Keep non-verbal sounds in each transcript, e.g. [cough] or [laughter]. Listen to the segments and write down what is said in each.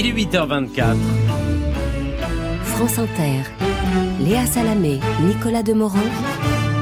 Il est 8h24. France Inter, Léa Salamé, Nicolas Demorand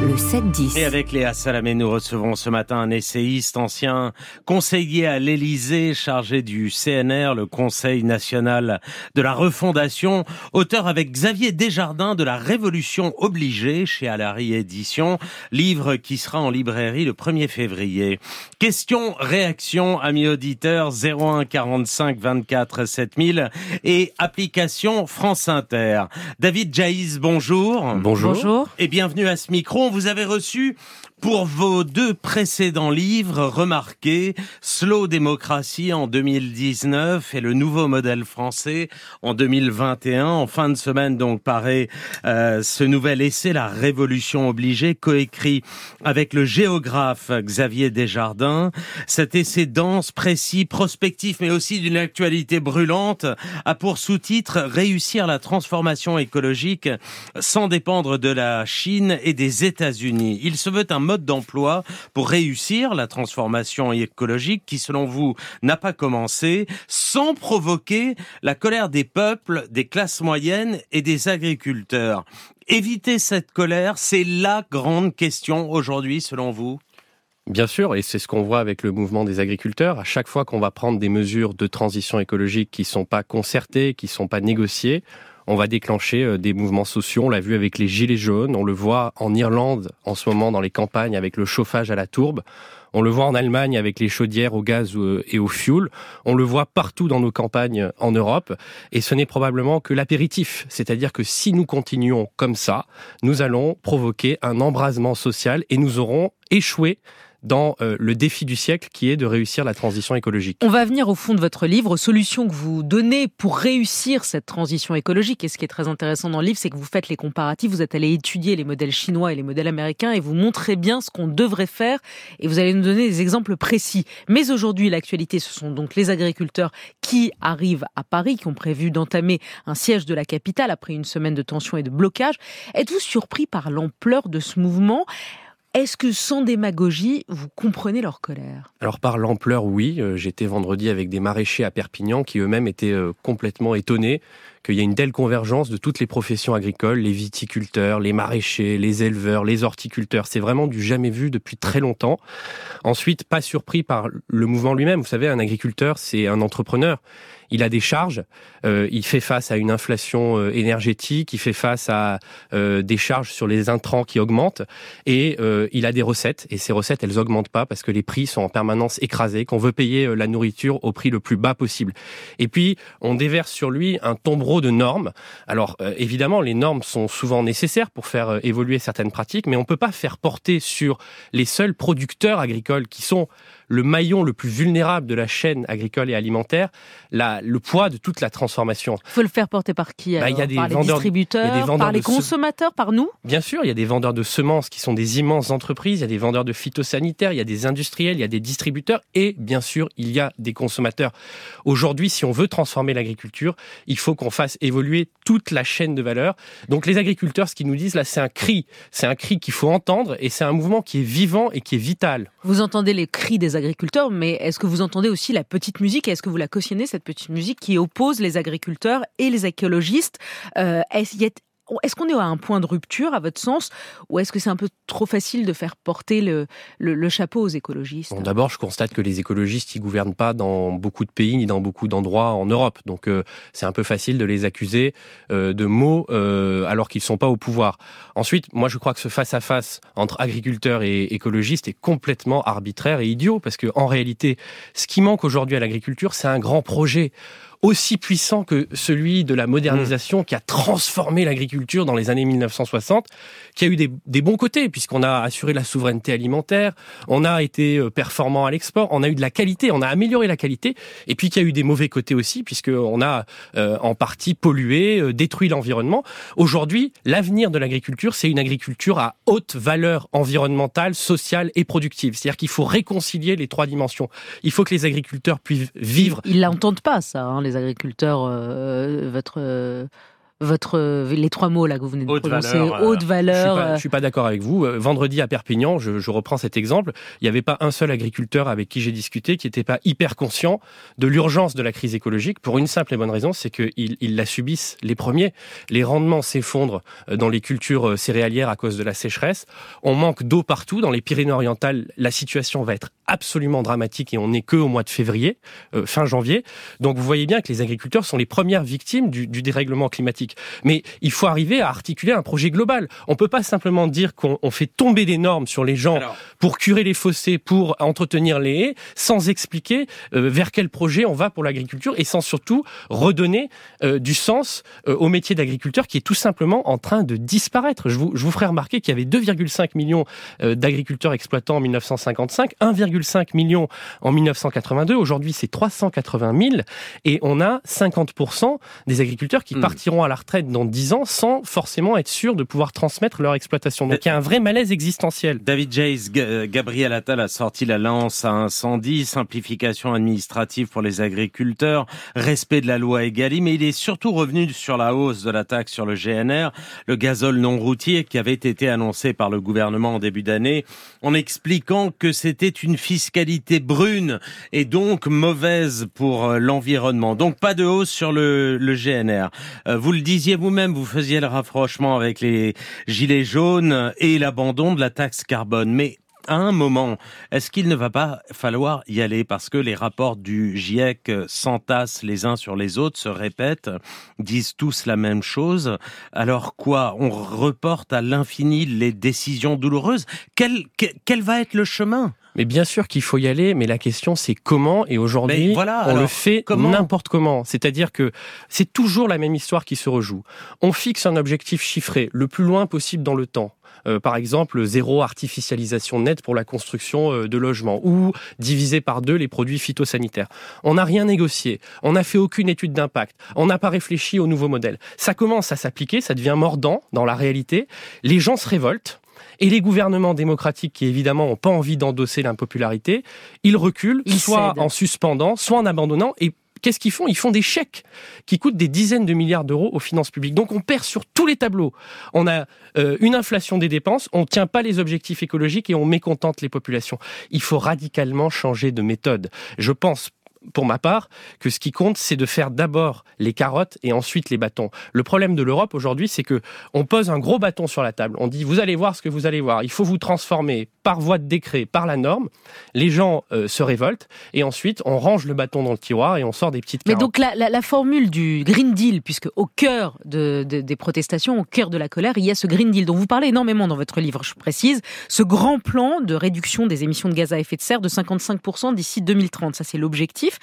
le 7-10. Et avec Léa Salamé, nous recevons ce matin un essayiste, ancien conseiller à l'Élysée, chargé du CNR, le Conseil national de la refondation, auteur avec Xavier Desjardins de La Révolution obligée chez Alary Édition, livre qui sera en librairie le 1er février. Question, réaction, amis auditeurs, 01 45 24 7000 et application France Inter. David Jaïs, bonjour. Bonjour. Bonjour. Et bienvenue à ce micro vous avez reçu pour vos deux précédents livres remarqués, Slow Démocratie en 2019 et le nouveau modèle français en 2021. En fin de semaine donc paraît euh, ce nouvel essai, La Révolution obligée, coécrit avec le géographe Xavier Desjardins. Cet essai dense, précis, prospectif, mais aussi d'une actualité brûlante, a pour sous-titre Réussir la transformation écologique sans dépendre de la Chine et des États-Unis. Il se veut un mode d'emploi pour réussir la transformation écologique qui, selon vous, n'a pas commencé sans provoquer la colère des peuples, des classes moyennes et des agriculteurs. Éviter cette colère, c'est la grande question aujourd'hui, selon vous? Bien sûr, et c'est ce qu'on voit avec le mouvement des agriculteurs. À chaque fois qu'on va prendre des mesures de transition écologique qui sont pas concertées, qui sont pas négociées, on va déclencher euh, des mouvements sociaux. On l'a vu avec les gilets jaunes, on le voit en Irlande en ce moment dans les campagnes avec le chauffage à la tourbe. On le voit en Allemagne avec les chaudières au gaz euh, et au fioul. On le voit partout dans nos campagnes en Europe. Et ce n'est probablement que l'apéritif. C'est-à-dire que si nous continuons comme ça, nous allons provoquer un embrasement social et nous aurons échoué dans euh, le défi du siècle qui est de réussir la transition écologique. On va venir au fond de votre livre, aux solutions que vous donnez pour réussir cette transition écologique. Et ce qui est très intéressant dans le livre, c'est que vous faites les comparatifs, vous êtes allé étudier les modèles chinois et les modèles américains et vous montrez bien ce qu'on devrait faire et vous allez nous donner des exemples précis. Mais aujourd'hui, l'actualité, ce sont donc les agriculteurs qui arrivent à Paris, qui ont prévu d'entamer un siège de la capitale après une semaine de tension et de blocage. Êtes-vous surpris par l'ampleur de ce mouvement? Est-ce que sans démagogie, vous comprenez leur colère? Alors par l'ampleur, oui. Euh, j'étais vendredi avec des maraîchers à Perpignan qui eux-mêmes étaient euh, complètement étonnés qu'il y ait une telle convergence de toutes les professions agricoles, les viticulteurs, les maraîchers, les éleveurs, les horticulteurs. C'est vraiment du jamais vu depuis très longtemps. Ensuite, pas surpris par le mouvement lui-même. Vous savez, un agriculteur, c'est un entrepreneur il a des charges, euh, il fait face à une inflation euh, énergétique, il fait face à euh, des charges sur les intrants qui augmentent, et il a des recettes, et ces recettes, elles augmentent pas parce que les prix sont en permanence écrasés, qu'on veut payer la nourriture au prix le plus bas possible. Et puis, on déverse sur lui un tombereau de normes. Alors, évidemment, les normes sont souvent nécessaires pour faire évoluer certaines pratiques, mais on peut pas faire porter sur les seuls producteurs agricoles qui sont le maillon le plus vulnérable de la chaîne agricole et alimentaire, la, le poids de toute la transformation. Il faut le faire porter par qui bah, y a des Par les distributeurs, par les consommateurs, par nous? Bien sûr, il y a des vendeurs de semences qui sont des immenses entreprises, il y a des vendeurs de phytosanitaires, il y a des industriels, il y a des distributeurs et bien sûr, il y a des consommateurs. Aujourd'hui, si on veut transformer l'agriculture, il faut qu'on fasse évoluer toute la chaîne de valeur. Donc les agriculteurs, ce qu'ils nous disent là, c'est un cri, c'est un cri qu'il faut entendre et c'est un mouvement qui est vivant et qui est vital. Vous entendez les cris des agriculteurs, mais est-ce que vous entendez aussi la petite musique Est-ce que vous la cautionnez, cette petite musique qui oppose les agriculteurs et les écologistes? Euh, est-ce qu'on est à un point de rupture, à votre sens, ou est-ce que c'est un peu trop facile de faire porter le, le, chapeau aux écologistes? D'abord, je constate que les écologistes, ils gouvernent pas dans beaucoup de pays ni dans beaucoup d'endroits en Europe. Donc, euh, c'est un peu facile de les accuser euh, de mots euh, alors qu'ils sont pas au pouvoir. Ensuite, moi, je crois que ce face-à-face entre agriculteurs et écologistes est complètement arbitraire et idiot, parce que en réalité, ce qui manque aujourd'hui à l'agriculture, c'est un grand projet aussi puissant que celui de la modernisation qui a transformé l'agriculture dans les années 1960, qui a eu des, des bons côtés, puisqu'on a assuré la souveraineté alimentaire, on a été euh, performant à l'export, on a eu de la qualité, on a amélioré la qualité, et puis qu'il y a eu des mauvais côtés aussi, puisqu'on a euh, en partie pollué, euh, détruit l'environnement. Aujourd'hui, l'avenir de l'agriculture, c'est une agriculture à haute valeur environnementale, sociale et productive. C'est-à-dire qu'il faut réconcilier les trois dimensions. Il faut que les agriculteurs puissent vivre. Ils l'entendent pas, ça, hein, les agriculteurs, euh, votre votre les trois mots là que vous venez de haute prononcer, valeur, haute valeur. Je suis pas, suis pas d'accord avec vous. Vendredi à Perpignan, je, je reprends cet exemple, il n'y avait pas un seul agriculteur avec qui j'ai discuté qui n'était pas hyper conscient de l'urgence de la crise écologique pour une simple et bonne raison, c'est qu'ils ils la subissent les premiers. Les rendements s'effondrent dans les cultures céréalières à cause de la sécheresse. On manque d'eau partout. Dans les Pyrénées-Orientales, la situation va être absolument dramatique et on n'est que au mois de février, euh, fin janvier. Donc vous voyez bien que les agriculteurs sont les premières victimes du, du, dérèglement climatique. Mais il faut arriver à articuler un projet global. On peut pas simplement dire qu'on fait tomber des normes sur les gens Alors... pour curer les fossés, pour entretenir les haies, sans expliquer euh, vers quel projet on va pour l'agriculture et sans surtout redonner euh, du sens euh, au métier d'agriculteur qui est tout simplement en train de disparaître. Je vous, je vous ferai remarquer qu'il y avait 2,5 millions euh, d'agriculteurs exploitants en 1955, 1,5 million en 1982. Aujourd'hui, c'est 380 000 et on a 50% des agriculteurs qui mmh. partiront à la retraite dans 10 ans sans forcément être sûrs de pouvoir transmettre leur exploitation. Donc il y a un vrai malaise existentiel. David Jays, Gabriel Attal a sorti la lance à incendie, simplification administrative pour les agriculteurs, respect de la loi Egalim, mais il est surtout revenu sur la hausse de la taxe sur le GNR, le gazole non routier qui avait été annoncé par le gouvernement en début d'année, en expliquant que c'était une fiscalité brune et donc mauvaise pour l'environnement. Donc pas de hausse sur le, le GNR. Vous le disiez vous-même, vous faisiez le rapprochement avec les gilets jaunes et l'abandon de la taxe carbone. Mais à un moment, est-ce qu'il ne va pas falloir y aller? Parce que les rapports du GIEC s'entassent les uns sur les autres, se répètent, disent tous la même chose Alors quoi? On reporte à l'infini les décisions douloureuses? Quel, quel, quel va être le chemin? Mais bien sûr qu'il faut y aller, mais la question c'est comment. Et aujourd'hui, voilà, on alors, le fait n'importe comment. C'est-à-dire que c'est toujours la même histoire qui se rejoue. On fixe un objectif chiffré le plus loin possible dans le temps. Euh, par exemple, zéro artificialisation nette pour la construction euh, de logements ou diviser par deux les produits phytosanitaires. On n'a rien négocié, on n'a fait aucune étude d'impact, on n'a pas réfléchi au nouveau modèle. Ça commence à s'appliquer, ça devient mordant dans la réalité. Les gens se révoltent. Et les gouvernements démocratiques qui évidemment n'ont pas envie d'endosser l'impopularité, ils reculent, ils soit cèdent. en suspendant, soit en abandonnant, et qu'est-ce qu'ils font? Ils font des chèques qui coûtent des dizaines de milliards d'euros aux finances publiques. Donc on perd sur tous les tableaux. On a euh, une inflation des dépenses, on ne tient pas les objectifs écologiques et on mécontente les populations. Il faut radicalement changer de méthode. Je pense pour ma part, que ce qui compte, c'est de faire d'abord les carottes et ensuite les bâtons. Le problème de l'Europe aujourd'hui, c'est que on pose un gros bâton sur la table. On dit vous allez voir ce que vous allez voir. Il faut vous transformer par voie de décret, par la norme. Les gens euh, se révoltent et ensuite on range le bâton dans le tiroir et on sort des petites carottes. Mais donc la, la, la formule du Green Deal, puisque au cœur de, de, des protestations, au cœur de la colère, il y a ce Green Deal dont vous parlez énormément dans votre livre, je précise, ce grand plan de réduction des émissions de gaz à effet de serre de 55% d'ici 2030. Ça c'est l'objectif.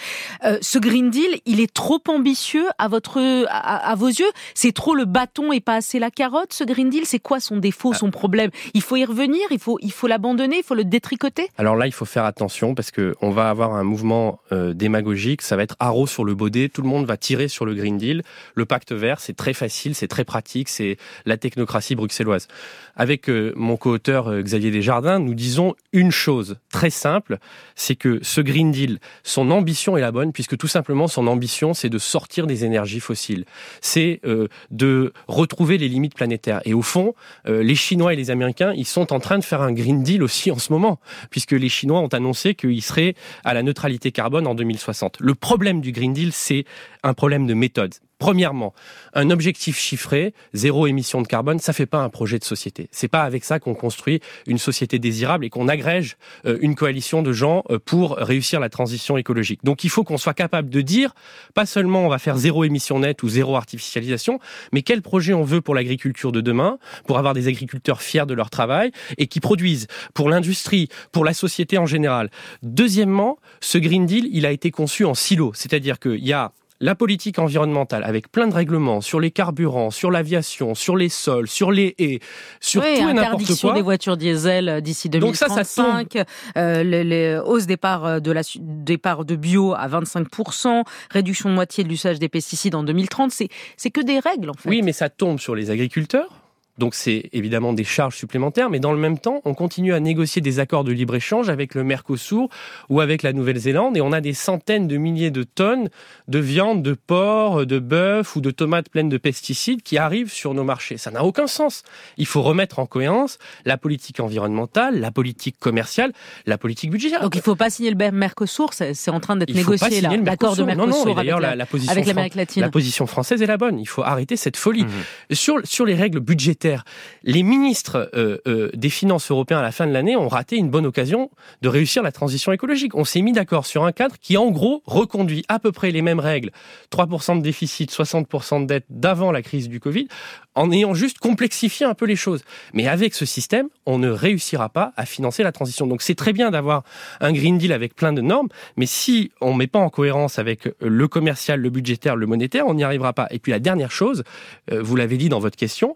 Euh, ce Green Deal, il est trop ambitieux à votre, à, à vos yeux? C'est trop le bâton et pas assez la carotte. Ce Green Deal, c'est quoi son défaut, son problème? Il faut y revenir. Il faut, il faut l'abandonner. Il faut le détricoter? Alors là, il faut faire attention parce que on va avoir un mouvement euh, démagogique. Ça va être haro sur le baudet. Tout le monde va tirer sur le Green Deal. Le pacte vert, c'est très facile, c'est très pratique. C'est la technocratie bruxelloise. Avec euh, mon co-auteur euh, Xavier Desjardins, nous disons une chose très simple, c'est que ce Green Deal, son ambition est la bonne, puisque tout simplement son ambition, c'est de sortir des énergies fossiles. C'est euh, de retrouver les limites planétaires. Et au fond, euh, les Chinois et les Américains, ils sont en train de faire un Green Deal aussi en ce moment, puisque les Chinois ont annoncé qu'ils seraient à la neutralité carbone en 2060. Le problème du Green Deal, c'est un problème de méthode. Premièrement, un objectif chiffré, zéro émission de carbone, ça fait pas un projet de société. C'est pas avec ça qu'on construit une société désirable et qu'on agrège euh, une coalition de gens euh, pour réussir la transition écologique. Donc il faut qu'on soit capable de dire, pas seulement on va faire zéro émission nette ou zéro artificialisation, mais quel projet on veut pour l'agriculture de demain, pour avoir des agriculteurs fiers de leur travail et qui produisent pour l'industrie, pour la société en général. Deuxièmement, ce Green Deal, il a été conçu en silo, c'est-à-dire qu'il y a la politique environnementale avec plein de règlements sur les carburants, sur l'aviation, sur les sols, sur les haies, sur oui, tout et n'importe quoi. des voitures diesel d'ici 2035, Donc ça, ça tombe. euh, les, les hausses départ de la départ de bio à 25% réduction de moitié de l'usage des pesticides en 2030, c'est c'est que des règles en fait. Oui, mais ça tombe sur les agriculteurs Donc c'est évidemment des charges supplémentaires, mais dans le même temps, on continue à négocier des accords de libre-échange avec le Mercosur ou avec la Nouvelle-Zélande, et on a des centaines de milliers de tonnes de viande, de porc, de bœuf ou de tomates pleines de pesticides qui arrivent sur nos marchés. Ça n'a aucun sens. Il faut remettre en cohérence la politique environnementale, la politique commerciale, la politique budgétaire. Donc il ne faut pas signer le Mercosur, c'est en train d'être négocié là, l'accord de Mercosur non, non, avec, la, la, avec l'Amérique latine. La position française est la bonne. Il faut arrêter cette folie. Mmh. Sur, sur les règles budgétaires, les ministres euh, euh, des Finances européens à la fin de l'année ont raté une bonne occasion de réussir la transition écologique. On s'est mis d'accord sur un cadre qui, en gros, reconduit à peu près les mêmes règles, 3% de déficit, 60% de dette d'avant la crise du Covid, en ayant juste complexifié un peu les choses. Mais avec ce système, on ne réussira pas à financer la transition. Donc c'est très bien d'avoir un Green Deal avec plein de normes, mais si on ne met pas en cohérence avec le commercial, le budgétaire, le monétaire, on n'y arrivera pas. Et puis la dernière chose, euh, vous l'avez dit dans votre question,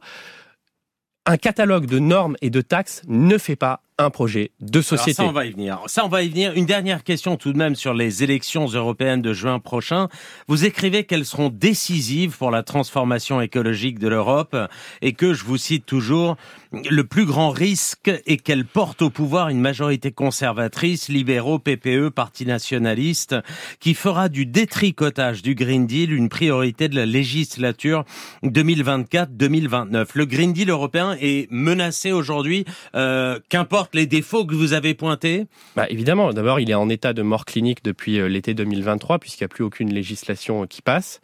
un catalogue de normes et de taxes ne fait pas un projet de société. ça, on va y venir. Ça, on va y venir. Une dernière question tout de même sur les élections européennes de juin prochain. Vous écrivez qu'elles seront décisives pour la transformation écologique de l'Europe et que, je vous cite toujours, le plus grand risque est qu'elle porte au pouvoir une majorité conservatrice, libéraux, PPE, parti nationaliste, qui fera du détricotage du Green Deal une priorité de la législature 2024-2029. Le Green Deal européen est menacé aujourd'hui, euh, qu'importe les défauts que vous avez pointés? Bah, Évidemment. D'abord, il est en état de mort clinique depuis euh, l'été 2023, puisqu'il n'y a plus aucune législation qui passe.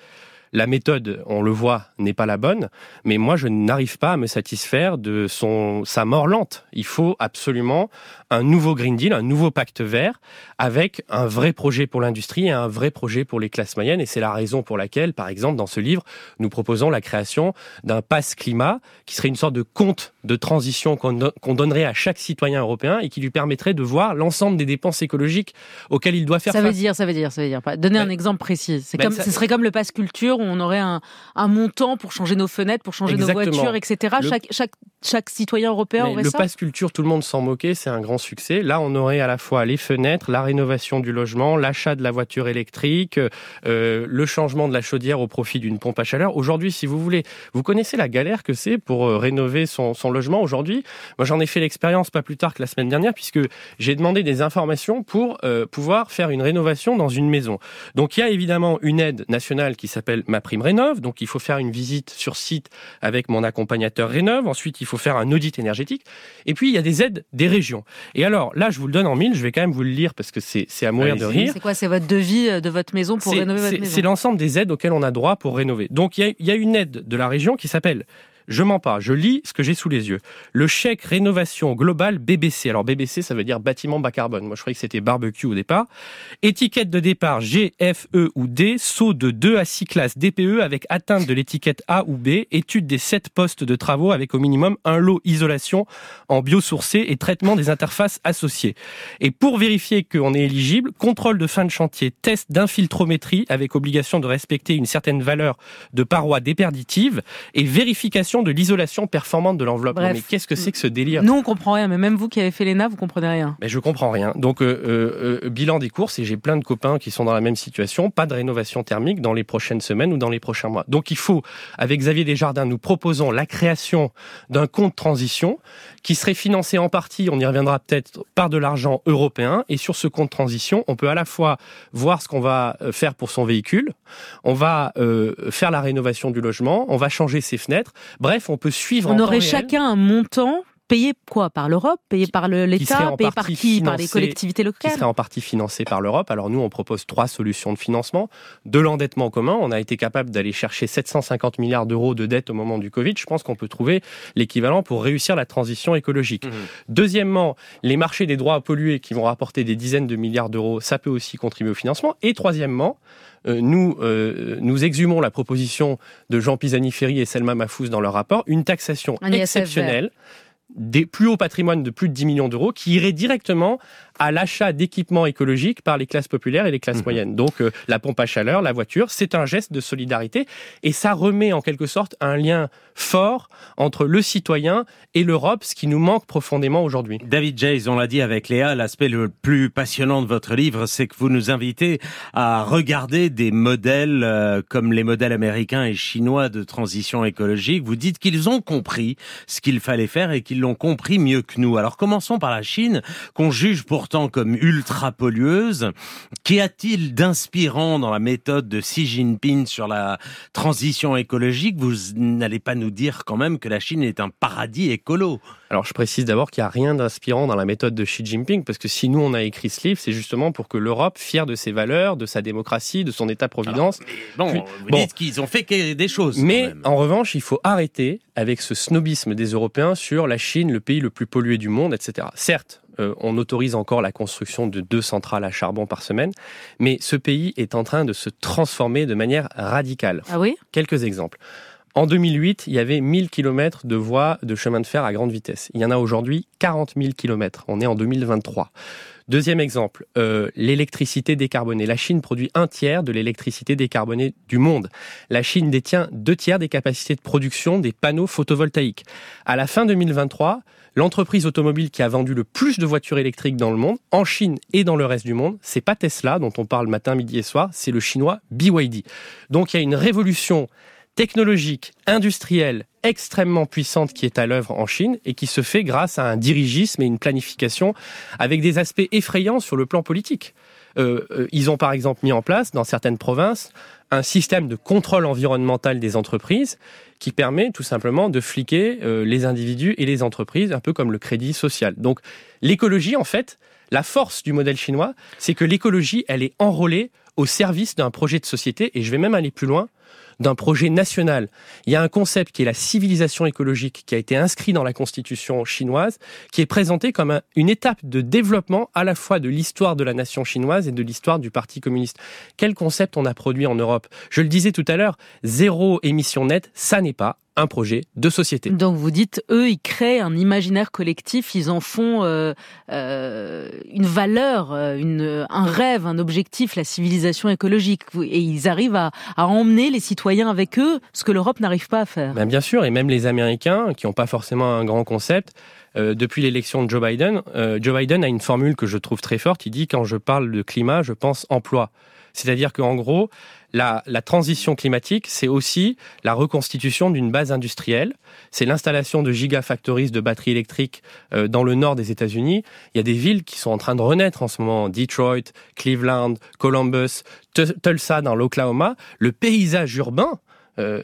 La méthode, on le voit, n'est pas la bonne, mais moi je n'arrive pas à me satisfaire de son sa mort lente. Il faut absolument un nouveau Green Deal, un nouveau pacte vert, avec un vrai projet pour l'industrie et un vrai projet pour les classes moyennes. Et c'est la raison pour laquelle, par exemple, dans ce livre, nous proposons la création d'un pass climat, qui serait une sorte de compte de transition qu'on donnerait à chaque citoyen européen et qui lui permettrait de voir l'ensemble des dépenses écologiques auxquelles il doit faire ça face. Veut dire, ça veut dire, ça veut dire. Donner un exemple précis. C'est comme, ce serait comme le pass culture on aurait un, un, montant pour changer nos fenêtres, pour changer nos voitures, etc. Chaque, chaque, chaque citoyen européen aurait le ça. Le pass culture, tout le monde s'en moquait, c'est un grand succès. Là, on aurait à la fois les fenêtres, la rénovation du logement, l'achat de la voiture électrique, euh, le changement de la chaudière au profit d'une pompe à chaleur. Aujourd'hui, si vous voulez, vous connaissez la galère que c'est pour euh, rénover son, son logement aujourd'hui. Moi, j'en ai fait l'expérience pas plus tard que la semaine dernière, puisque j'ai demandé des informations pour euh, pouvoir faire une rénovation dans une maison. Donc, il y a évidemment une aide nationale qui s'appelle Ma Prime Rénov. Donc, il faut faire une visite sur site avec mon accompagnateur Rénov. Ensuite, il faut faire un audit énergétique. Et puis, il y a des aides des régions. Et alors, là, je vous le donne en mille, je vais quand même vous le lire parce que c'est à mourir de rire. C'est quoi C'est votre devis euh, de votre maison pour rénover votre maison C'est l'ensemble des aides auxquelles on a droit pour rénover. Donc, il y a, il y a une aide de la région qui s'appelle je mens pas, je lis ce que j'ai sous les yeux. Le chèque rénovation globale BBC. Alors BBC, ça veut dire bâtiment bas carbone. Moi, je croyais que c'était barbecue au départ. Étiquette de départ G, F, E ou D. Saut de 2 à 6 classes DPE avec atteinte de l'étiquette A ou B. Étude des 7 postes de travaux avec au minimum un lot isolation en biosourcé et traitement des interfaces associées. Et pour vérifier qu'on est éligible, contrôle de fin de chantier, test d'infiltrométrie avec obligation de respecter une certaine valeur de parois déperditives et vérification de l'isolation performante de l'enveloppe. Mais qu'est-ce que c'est que ce délire? Nous, on comprend rien, mais même vous qui avez fait l'ENA, vous comprenez rien. Mais je comprends rien. Donc, euh, euh, euh, bilan des courses, et j'ai plein de copains qui sont dans la même situation, pas de rénovation thermique dans les prochaines semaines ou dans les prochains mois. Donc, il faut, avec Xavier Desjardins, nous proposons la création d'un compte transition qui serait financé en partie, on y reviendra peut-être, par de l'argent européen. Et sur ce compte transition, on peut à la fois voir ce qu'on va faire pour son véhicule, on va faire la rénovation du logement, on va changer ses fenêtres. Bref, on peut suivre. On aurait chacun un montant payé quoi Par l'Europe Payé par l'État Payé par qui Par les collectivités locales Qui serait en partie financé par l'Europe. Alors nous, on propose trois solutions de financement. De l'endettement commun, on a été capable d'aller chercher 750 milliards d'euros de dette au moment du Covid. Je pense qu'on peut trouver l'équivalent pour réussir la transition écologique. Mmh. Deuxièmement, les marchés des droits à polluer qui vont rapporter des dizaines de milliards d'euros, ça peut aussi contribuer au financement. Et troisièmement, euh, nous, euh, nous exhumons la proposition de Jean Pisani-Ferry et Selma Mafous dans leur rapport, une taxation exceptionnelle des plus hauts patrimoines de plus de 10 millions d'euros qui irait directement à l'achat d'équipements écologiques par les classes populaires et les classes Mhm. moyennes. Donc euh, la pompe à chaleur, la voiture, c'est un geste de solidarité et ça remet en quelque sorte un lien fort entre le citoyen et l'Europe, ce qui nous manque profondément aujourd'hui. David Jays, on l'a dit avec Léa, l'aspect le plus passionnant de votre livre, c'est que vous nous invitez à regarder des modèles euh, comme les modèles américains et chinois de transition écologique. Vous dites qu'ils ont compris ce qu'il fallait faire et qu'ils l'ont compris mieux que nous. Alors commençons par la Chine, qu'on juge pourtant comme ultra pollueuse. Qu'y a-t-il d'inspirant dans la méthode de Xi Jinping sur la transition écologique? Vous n'allez pas nous dire quand même que la Chine est un paradis écolo. Alors je précise d'abord qu'il n'y a rien d'inspirant dans la méthode de Xi Jinping, parce que si nous on a écrit ce livre, c'est justement pour que l'Europe, fière de ses valeurs, de sa démocratie, de son État-providence, Bon, Puis- vous bon. dites qu'ils ont fait des choses. quand Mais même. en revanche, il faut arrêter avec ce snobisme des Européens sur la Chine, le pays le plus pollué du monde, etc. Certes, euh, on autorise encore la construction de deux centrales à charbon par semaine, mais ce pays est en train de se transformer de manière radicale. Ah oui? Quelques exemples. En 2008, il y avait 1000 km de voies de chemin de fer à grande vitesse. Il y en a aujourd'hui 40 000 km. On est en 2023. Deuxième exemple, euh, l'électricité décarbonée. La Chine produit un tiers de l'électricité décarbonée du monde. La Chine détient deux tiers des capacités de production des panneaux photovoltaïques. À la fin 2023, l'entreprise automobile qui a vendu le plus de voitures électriques dans le monde, en Chine et dans le reste du monde, c'est pas Tesla dont on parle matin, midi et soir, c'est le chinois BYD. Donc il y a une révolution technologique, industrielle, extrêmement puissante qui est à l'œuvre en Chine et qui se fait grâce à un dirigisme et une planification avec des aspects effrayants sur le plan politique. Euh, euh, ils ont par exemple mis en place dans certaines provinces un système de contrôle environnemental des entreprises qui permet tout simplement de fliquer euh, les individus et les entreprises, un peu comme le crédit social. Donc l'écologie, en fait, la force du modèle chinois, c'est que l'écologie, elle est enrôlée au service d'un projet de société, et je vais même aller plus loin, d'un projet national. Il y a un concept qui est la civilisation écologique qui a été inscrit dans la constitution chinoise, qui est présenté comme un- une étape de développement à la fois de l'histoire de la nation chinoise et de l'histoire du Parti communiste. Quel concept on a produit en Europe? Je le disais tout à l'heure, zéro émission nette, ça n'est pas un projet de société. Donc vous dites, eux, ils créent un imaginaire collectif, ils en font euh, euh, une valeur, euh, une, un rêve, un objectif, la civilisation écologique. Et ils arrivent à, à emmener les citoyens avec eux, ce que l'Europe n'arrive pas à faire. Ben, bien sûr, et même les Américains, qui n'ont pas forcément un grand concept, euh, depuis l'élection de Joe Biden, euh, Joe Biden a une formule que je trouve très forte. Il dit quand je parle de climat, je pense emploi. C'est-à-dire qu'en gros, la, transition climatique, c'est aussi la reconstitution d'une base industrielle. C'est l'installation de gigafactories de batteries électriques euh, dans le nord des États-Unis. Il y a des villes qui sont en train de renaître en ce moment. Detroit, Cleveland, Columbus, Tu- Tulsa dans l'Oklahoma. Le paysage urbain euh,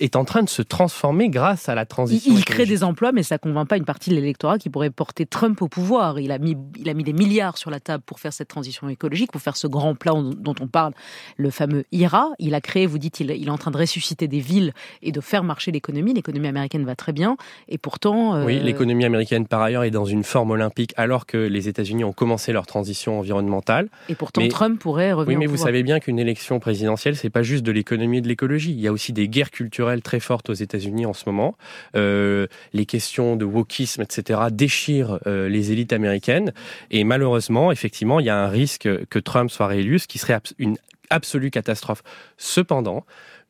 est en train de se transformer grâce à la Il, transition. il crée écologique. des emplois, mais ça convainc pas une partie de l'électorat qui pourrait porter Trump au pouvoir. Il a mis, il a mis des milliards sur la table pour faire cette transition écologique, pour faire ce grand plan dont on parle, le fameux IRA. Il a créé, vous dites, il, il est en train de ressusciter des villes et de faire marcher l'économie. L'économie américaine va très bien, et pourtant. euh, Oui, l'économie américaine par ailleurs est dans une forme olympique alors que les États-Unis ont commencé leur transition environnementale. Et pourtant, Mais- Trump pourrait revenir Oui, mais au vous pouvoir. savez bien qu'une élection présidentielle, c'est pas juste de l'économie et de l'écologie. Il y a aussi des guerres culturelles très fortes aux États-Unis en ce moment. Euh, les questions de wokisme, etc., déchirent euh, les élites américaines. Et malheureusement, effectivement, il y a un risque que Trump soit réélu, ce qui serait une absolue catastrophe. Cependant,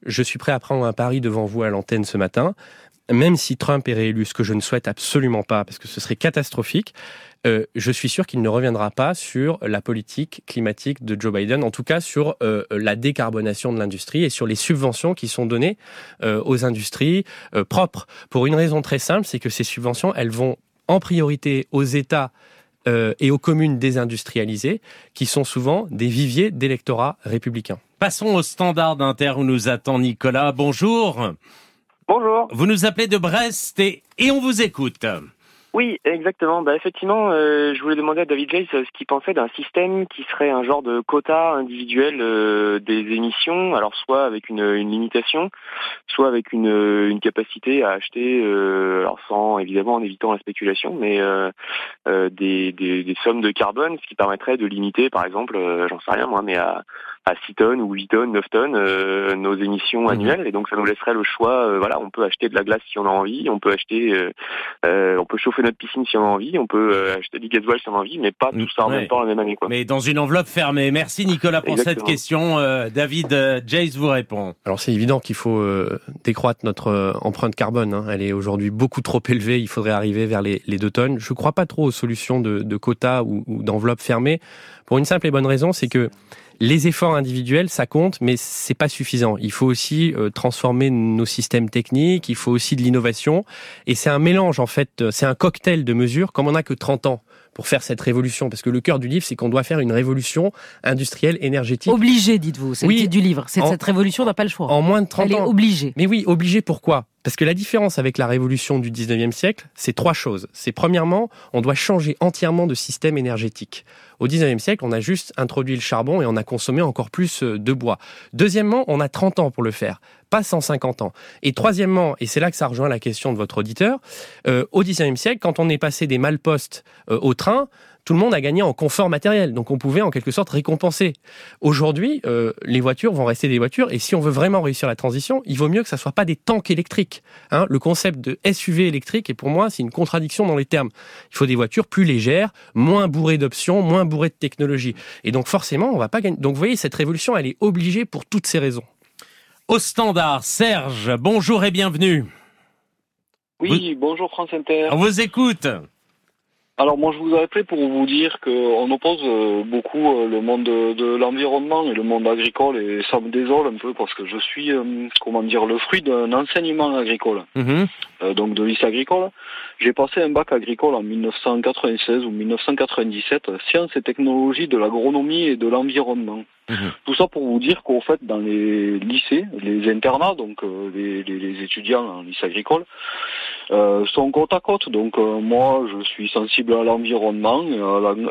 je suis prêt à prendre un pari devant vous à l'antenne ce matin. Même si Trump est réélu, ce que je ne souhaite absolument pas, parce que ce serait catastrophique, euh, je suis sûr qu'il ne reviendra pas sur la politique climatique de Joe Biden, en tout cas sur euh, la décarbonation de l'industrie et sur les subventions qui sont données euh, aux industries propres. Pour une raison très simple, c'est que ces subventions, elles vont en priorité aux États et aux communes désindustrialisées, qui sont souvent des viviers d'électorats républicains. Passons au standard d'Inter où nous attend Nicolas. Bonjour. Bonjour. Vous nous appelez de Brest et, et on vous écoute. Oui, exactement. Bah, effectivement, euh, je voulais demander à David Jace euh, ce qu'il pensait d'un système qui serait un genre de quota individuel euh, des émissions, alors soit avec une, une limitation, soit avec une, une capacité à acheter, euh, alors sans évidemment en évitant la spéculation, mais des, des, des sommes de carbone, ce qui permettrait de limiter, par exemple, j'en sais rien moi, mais à à 6 tonnes ou 8 tonnes, 9 tonnes nos émissions mhm. annuelles. Et donc ça nous laisserait le choix. voilà, on peut acheter de la glace si on a envie, on peut acheter, on peut chauffer notre piscine si on a envie, on peut acheter du gasoil si on a envie, mais pas tout ça en même temps la même année. Quoi. Mais dans une enveloppe fermée. Merci Nicolas pour cette question. David Jace vous répond. Alors c'est évident qu'il faut décroître notre empreinte carbone. Hein. Elle est aujourd'hui beaucoup trop élevée. Il faudrait arriver vers les, les 2 tonnes. Je ne crois pas trop aux solutions de, de quotas ou, ou d'enveloppes fermées pour une simple et bonne raison, c'est que les efforts individuels, ça compte, mais c'est pas suffisant. Il faut aussi euh, transformer nos systèmes techniques, il faut aussi de l'innovation, et c'est un mélange en fait, euh, c'est un cocktail de mesures, comme on n'a que 30 ans pour faire cette révolution Parce que le cœur du livre, c'est qu'on doit faire une révolution industrielle, énergétique. Obligé, dites-vous. C'est oui, le titre du livre. C'est cette révolution n'a pas le choix. En moins de 30 ans. Elle est obligée. Mais oui, obligée pourquoi? Parce que la différence avec la révolution du 19e siècle, c'est trois choses. C'est premièrement, on doit changer entièrement de système énergétique. Au 19e siècle, on a juste introduit le charbon et on a consommé encore plus euh, de bois. Deuxièmement, on a 30 ans pour le faire, pas 150 ans. Et troisièmement, et c'est là que ça rejoint la question de votre auditeur, euh, au 19e siècle, quand on est passé des malpostes euh, au train, tout le monde a gagné en confort matériel. Donc on pouvait en quelque sorte récompenser. Aujourd'hui, euh, les voitures vont rester des voitures et si on veut vraiment réussir la transition, il vaut mieux que ça soit pas des tanks électriques. Hein. le concept de SUV électrique, et pour moi, c'est une contradiction dans les termes. Il faut des voitures plus légères, moins bourrées d'options, moins bourrées de technologies. Et donc forcément, on va pas gagner. Donc vous voyez, cette révolution, elle est obligée pour toutes ces raisons. Au standard, Serge, bonjour et bienvenue. Oui, bonjour France Inter. On vous écoute. Alors moi je vous ai appelé pour vous dire qu'on oppose euh, beaucoup euh, le monde de, l'environnement et le monde agricole et ça me désole un peu parce que je suis euh, comment dire le fruit d'un enseignement agricole, mhm. Donc de lycée agricole. J'ai passé un bac agricole en 1996 ou 1997, sciences et technologies de l'agronomie et de l'environnement. Mhm. Tout ça pour vous dire qu'au fait dans les lycées, les internats, donc les, les, étudiants en lycée agricole, sont côte à côte. Donc moi je suis sensible à l'environnement,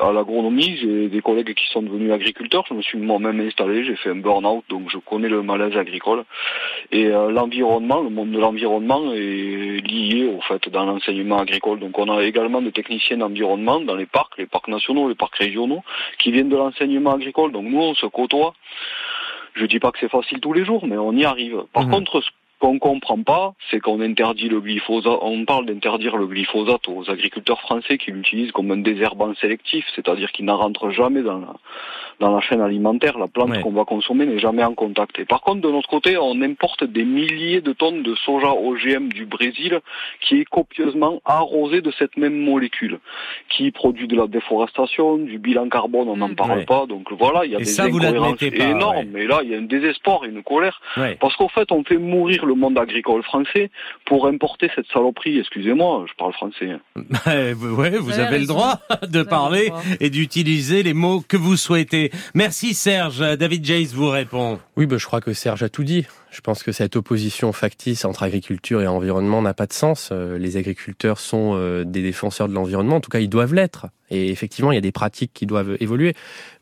à l'agronomie. j'ai des collègues qui sont devenus agriculteurs. Je me suis moi-même installé, j'ai fait un burn-out, donc je connais le malaise agricole. Et euh, l'environnement, le monde de l'environnement est lié au fait dans l'enseignement agricole. Donc on a également des techniciens d'environnement dans les parcs, les parcs nationaux, les parcs régionaux, qui viennent de l'enseignement agricole. Donc nous, on se côtoie. Je dis pas que c'est facile tous les jours, mais on y arrive. Par mmh. contre, qu'on comprend pas, c'est qu'on interdit le glyphosate, on parle d'interdire le glyphosate aux agriculteurs français qui l'utilisent comme un désherbant sélectif, c'est-à-dire qu'il n'en rentre jamais dans la, dans la chaîne alimentaire, la plante qu'on va consommer n'est jamais en contact. Et par contre, de notre côté, on importe des milliers de tonnes de soja OGM du Brésil qui est copieusement arrosé de cette même molécule, qui produit de la déforestation, du bilan carbone, on n'en mmh, parle pas. Donc voilà, il y a des incohérences énormes. Mais là, il y a un désespoir et une colère. Parce qu'en fait, on fait mourir le monde agricole français pour importer cette saloperie. Excusez-moi, je parle français. [laughs] ouais, vous avez le droit de parler et d'utiliser les mots que vous souhaitez. Merci Serge. David Jace vous répond. Oui, ben, je crois que Serge a tout dit. Je pense que cette opposition factice entre agriculture et environnement n'a pas de sens. Euh, les agriculteurs sont euh, des défenseurs de l'environnement, en tout cas ils doivent l'être. Et effectivement, il y a des pratiques qui doivent évoluer.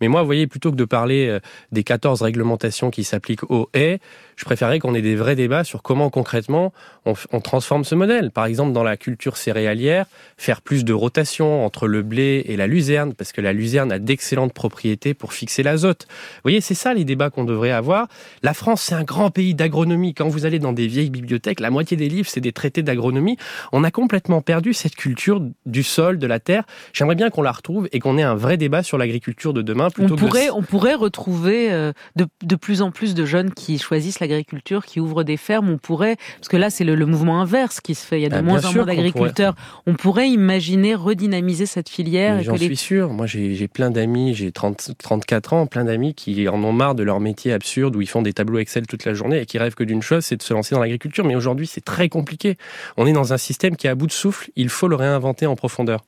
Mais moi, vous voyez, plutôt que de parler euh, des 14 réglementations qui s'appliquent aux haies, je préférerais qu'on ait des vrais débats sur comment concrètement on, on, transforme ce modèle. Par exemple, dans la culture céréalière, faire plus de rotation entre le blé et la luzerne, parce que la luzerne a d'excellentes propriétés pour fixer l'azote. Vous voyez, c'est ça les débats qu'on devrait avoir. La France, c'est un grand pays d'agronomie. Quand vous allez dans des vieilles bibliothèques, la moitié des livres, c'est des traités d'agronomie. On a complètement perdu cette culture du sol, de la terre. J'aimerais bien qu'on la retrouve et qu'on ait un vrai débat sur l'agriculture de demain. Plutôt on, pourrait, on pourrait retrouver euh, de, de, plus en plus de jeunes qui choisissent l'agriculture, qui ouvrent des fermes. On pourrait, parce que là, c'est le, mouvement inverse qui se fait. Il y a de ah, moins en moins d'agriculteurs. On, pourrait imaginer redynamiser cette filière. J'en suis sûr. Moi, j'ai plein d'amis, j'ai 34 ans, plein d'amis qui en ont marre de leur métier absurde où ils font des tableaux Excel toute la journée et qui rêvent que d'une chose, c'est de se lancer dans l'agriculture. Mais aujourd'hui, c'est très compliqué. On est dans un système qui est à bout de souffle. Il faut le réinventer en profondeur.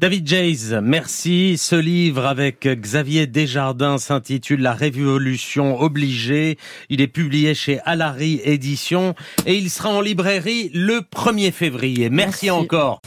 David Jays, merci. Ce livre avec Xavier Desjardins s'intitule La Révolution obligée. Il est publié chez Alary Éditions et il sera en librairie le 1er février. merci. merci. encore.